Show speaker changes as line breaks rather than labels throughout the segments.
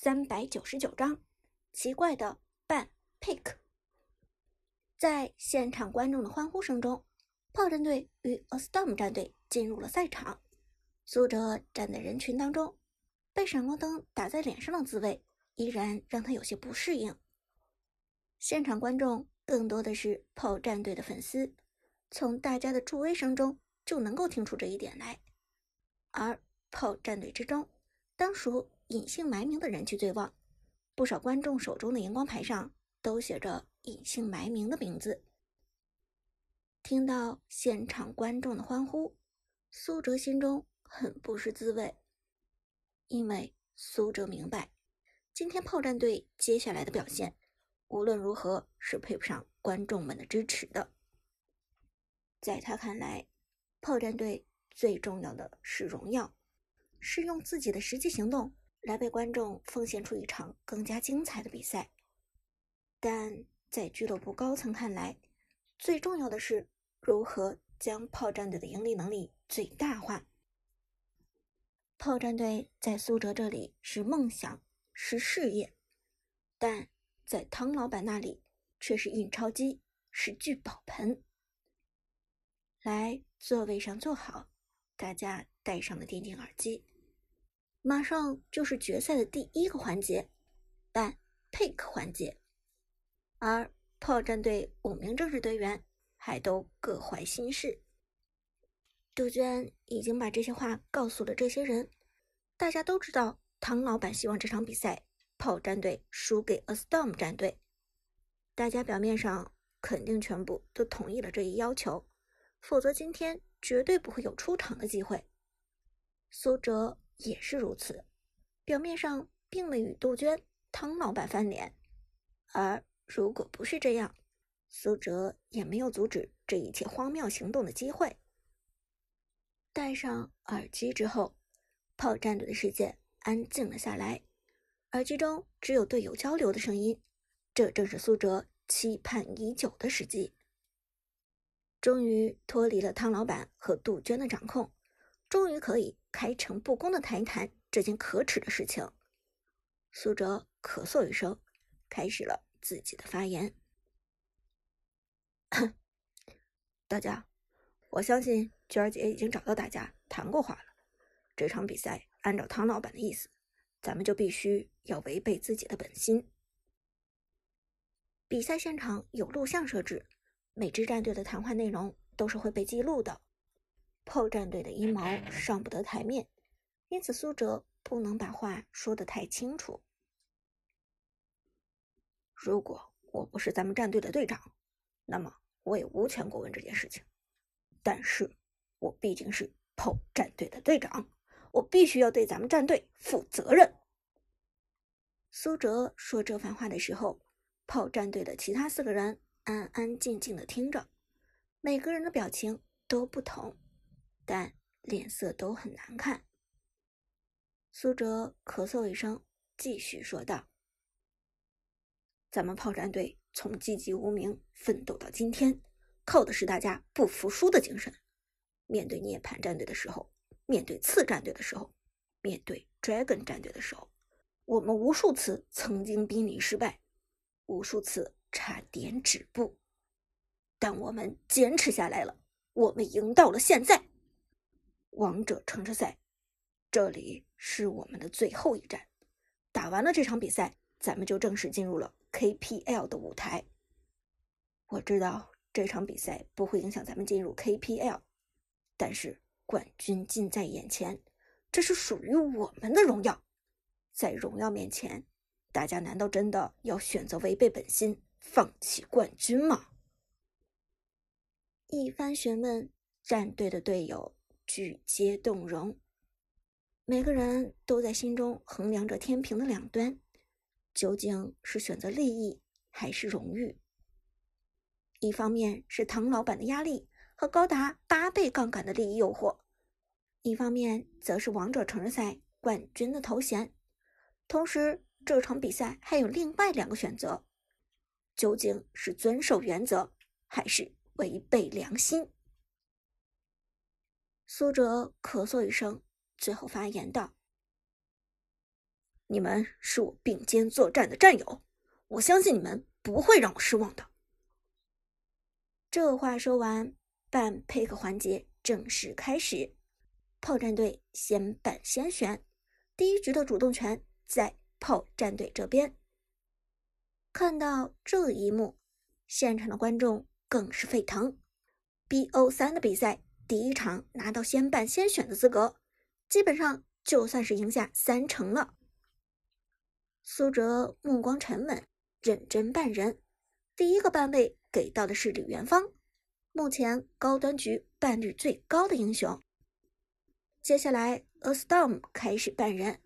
三百九十九章：奇怪的半 pick。在现场观众的欢呼声中，炮战队与 A Storm 战队进入了赛场。苏哲站在人群当中，被闪光灯打在脸上的滋味依然让他有些不适应。现场观众更多的是炮战队的粉丝，从大家的助威声中就能够听出这一点来。而炮战队之中，当属隐姓埋名的人气最旺，不少观众手中的荧光牌上都写着隐姓埋名的名字。听到现场观众的欢呼，苏哲心中很不是滋味，因为苏哲明白，今天炮战队接下来的表现，无论如何是配不上观众们的支持的。在他看来，炮战队最重要的是荣耀，是用自己的实际行动。来为观众奉献出一场更加精彩的比赛，但在俱乐部高层看来，最重要的是如何将炮战队的盈利能力最大化。炮战队在苏哲这里是梦想，是事业，但在汤老板那里却是印钞机，是聚宝盆。来，座位上坐好，大家戴上了电竞耳机。马上就是决赛的第一个环节，办 pick 环节，而炮战队五名正式队员还都各怀心事。杜鹃已经把这些话告诉了这些人，大家都知道唐老板希望这场比赛炮战队输给 A Storm 战队，大家表面上肯定全部都同意了这一要求，否则今天绝对不会有出场的机会。苏哲。也是如此，表面上并未与杜鹃、汤老板翻脸，而如果不是这样，苏哲也没有阻止这一切荒谬行动的机会。戴上耳机之后，炮战队的世界安静了下来，耳机中只有队友交流的声音，这正是苏哲期盼已久的时机。终于脱离了汤老板和杜鹃的掌控，终于可以。开诚布公的谈一谈这件可耻的事情。苏哲咳嗽一声，开始了自己的发言。大家，我相信娟儿姐已经找到大家谈过话了。这场比赛按照唐老板的意思，咱们就必须要违背自己的本心。比赛现场有录像设置，每支战队的谈话内容都是会被记录的。炮战队的阴谋上不得台面，因此苏哲不能把话说得太清楚。如果我不是咱们战队的队长，那么我也无权过问这件事情。但是，我毕竟是炮战队的队长，我必须要对咱们战队负责任。苏哲说这番话的时候，炮战队的其他四个人安安静静的听着，每个人的表情都不同。但脸色都很难看。苏哲咳嗽一声，继续说道：“咱们炮战队从籍籍无名奋斗到今天，靠的是大家不服输的精神。面对涅槃战队的时候，面对次战队的时候，面对 Dragon 战队的时候，我们无数次曾经濒临失败，无数次差点止步，但我们坚持下来了，我们赢到了现在。”王者城市赛，这里是我们的最后一站。打完了这场比赛，咱们就正式进入了 KPL 的舞台。我知道这场比赛不会影响咱们进入 KPL，但是冠军近在眼前，这是属于我们的荣耀。在荣耀面前，大家难道真的要选择违背本心，放弃冠军吗？一番询问，战队的队友。举皆动容，每个人都在心中衡量着天平的两端，究竟是选择利益还是荣誉？一方面是唐老板的压力和高达八倍杠杆的利益诱惑，一方面则是王者城市赛冠军的头衔。同时，这场比赛还有另外两个选择：究竟是遵守原则，还是违背良心？苏哲咳嗽一声，最后发言道：“
你们是我并肩作战的战友，我相信你们不会让我失望的。
这话说完，半配合环节正式开始。炮战队先办先选，第一局的主动权在炮战队这边。看到这一幕，现场的观众更是沸腾。BO 三的比赛第一场拿到先办先选的资格，基本上就算是赢下三成了。苏哲目光沉稳，认真办人。第一个办位给到的是李元芳，目前高端局办率最高的英雄。接下来，A Storm 开始办人，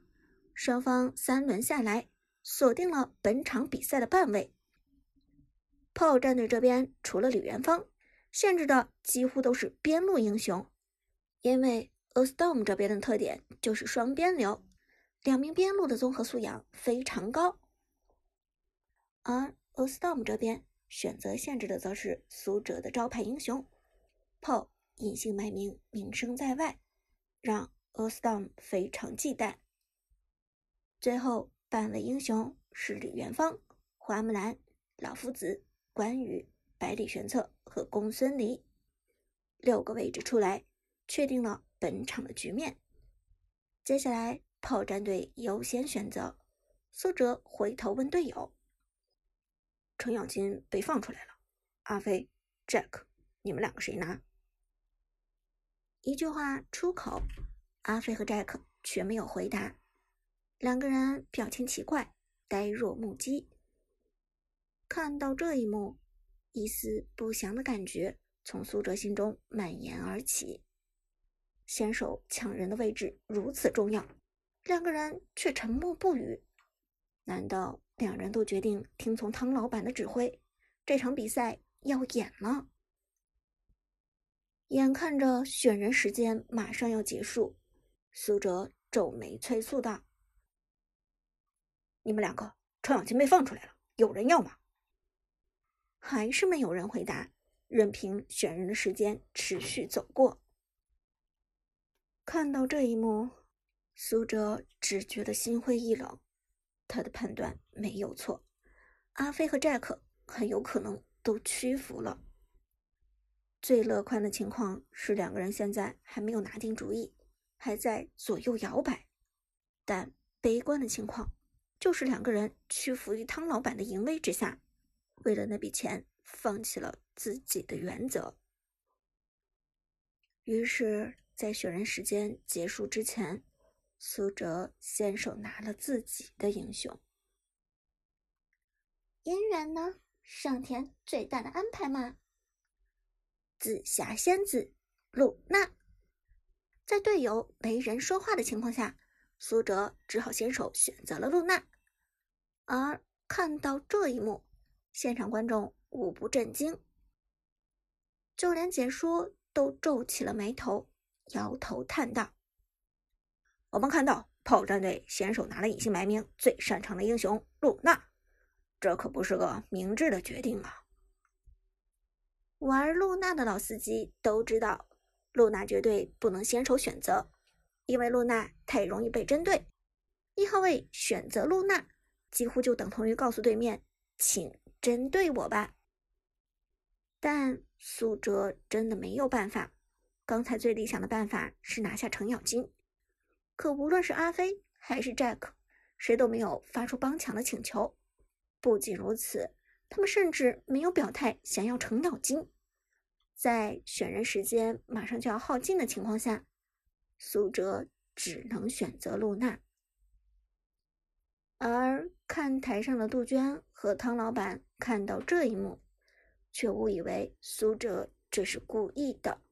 双方三轮下来，锁定了本场比赛的办位。炮战队这边除了李元芳，限制的几乎都是边路英雄，因为 A Storm 这边的特点就是双边流，两名边路的综合素养非常高。而 A Storm 这边选择限制的则是苏哲的招牌英雄，炮隐姓埋名，名声在外。让 A Storm 非常忌惮。最后，半位英雄是李元芳、花木兰、老夫子、关羽、百里玄策和公孙离，六个位置出来，确定了本场的局面。接下来，炮战队优先选择。苏哲回头问队友：“
程咬金被放出来了，阿飞、Jack，你们两个谁拿？”
一句话出口，阿飞和 Jack 却没有回答，两个人表情奇怪，呆若木鸡。看到这一幕，一丝不祥的感觉从苏哲心中蔓延而起。先手抢人的位置如此重要，两个人却沉默不语。难道两人都决定听从汤老板的指挥？这场比赛要演吗？眼看着选人时间马上要结束，苏哲皱眉催促道：“
你们两个，程咬金被放出来了，有人要吗？”
还是没有人回答，任凭选人的时间持续走过。看到这一幕，苏哲只觉得心灰意冷。他的判断没有错，阿飞和 Jack 很有可能都屈服了。最乐观的情况是两个人现在还没有拿定主意，还在左右摇摆；但悲观的情况就是两个人屈服于汤老板的淫威之下，为了那笔钱放弃了自己的原则。于是，在选人时间结束之前，苏哲先手拿了自己的英雄。姻缘呢？上天最大的安排嘛。紫霞仙子露娜，在队友没人说话的情况下，苏哲只好先手选择了露娜。而看到这一幕，现场观众无不震惊，就连解说都皱起了眉头，摇头叹道：“
我们看到炮战队先手拿了隐姓埋名最擅长的英雄露娜，这可不是个明智的决定啊！”
玩露娜的老司机都知道，露娜绝对不能先手选择，因为露娜太容易被针对。一号位选择露娜，几乎就等同于告诉对面，请针对我吧。但苏哲真的没有办法。刚才最理想的办法是拿下程咬金，可无论是阿飞还是 Jack，谁都没有发出帮抢的请求。不仅如此。他们甚至没有表态想要程咬金，在选人时间马上就要耗尽的情况下，苏哲只能选择露娜。而看台上的杜鹃和汤老板看到这一幕，却误以为苏哲这是故意的，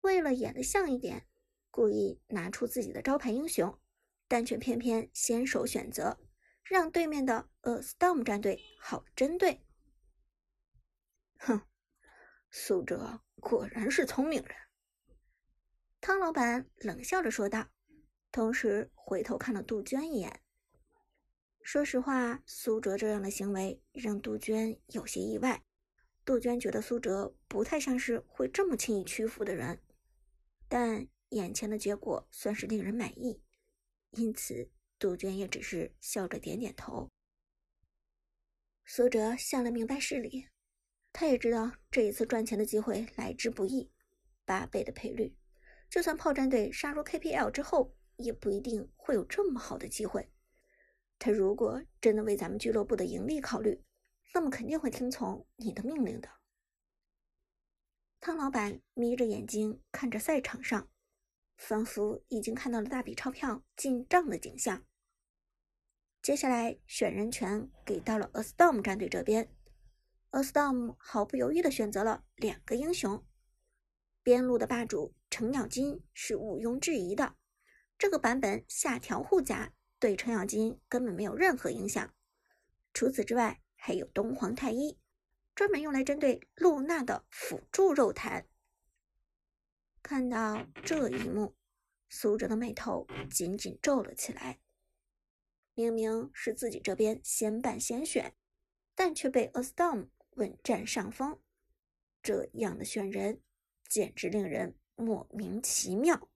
为了演得像一点，故意拿出自己的招牌英雄，但却偏偏先手选择。让对面的呃 Storm 战队好针对。
哼，苏哲果然是聪明人。
汤老板冷笑着说道，同时回头看了杜鹃一眼。说实话，苏哲这样的行为让杜鹃有些意外。杜鹃觉得苏哲不太像是会这么轻易屈服的人，但眼前的结果算是令人满意，因此。
杜鹃也只是笑着点点头。
苏哲想了明白事理，他也知道这一次赚钱的机会来之不易，八倍的赔率，就算炮战队杀入 KPL 之后，也不一定会有这么好的机会。他如果真的为咱们俱乐部的盈利考虑，那么肯定会听从你的命令的。汤老板眯着眼睛看着赛场上，仿佛已经看到了大笔钞票进账的景象。接下来选人权给到了 A Storm 战队这边，A Storm 毫不犹豫地选择了两个英雄。边路的霸主程咬金是毋庸置疑的，这个版本下调护甲对程咬金根本没有任何影响。除此之外，还有东皇太一，专门用来针对露娜的辅助肉弹。看到这一幕，苏哲的眉头紧紧皱了起来。明明是自己这边先办先选，但却被 A Storm 稳占上风，这样的选人简直令人莫名其妙。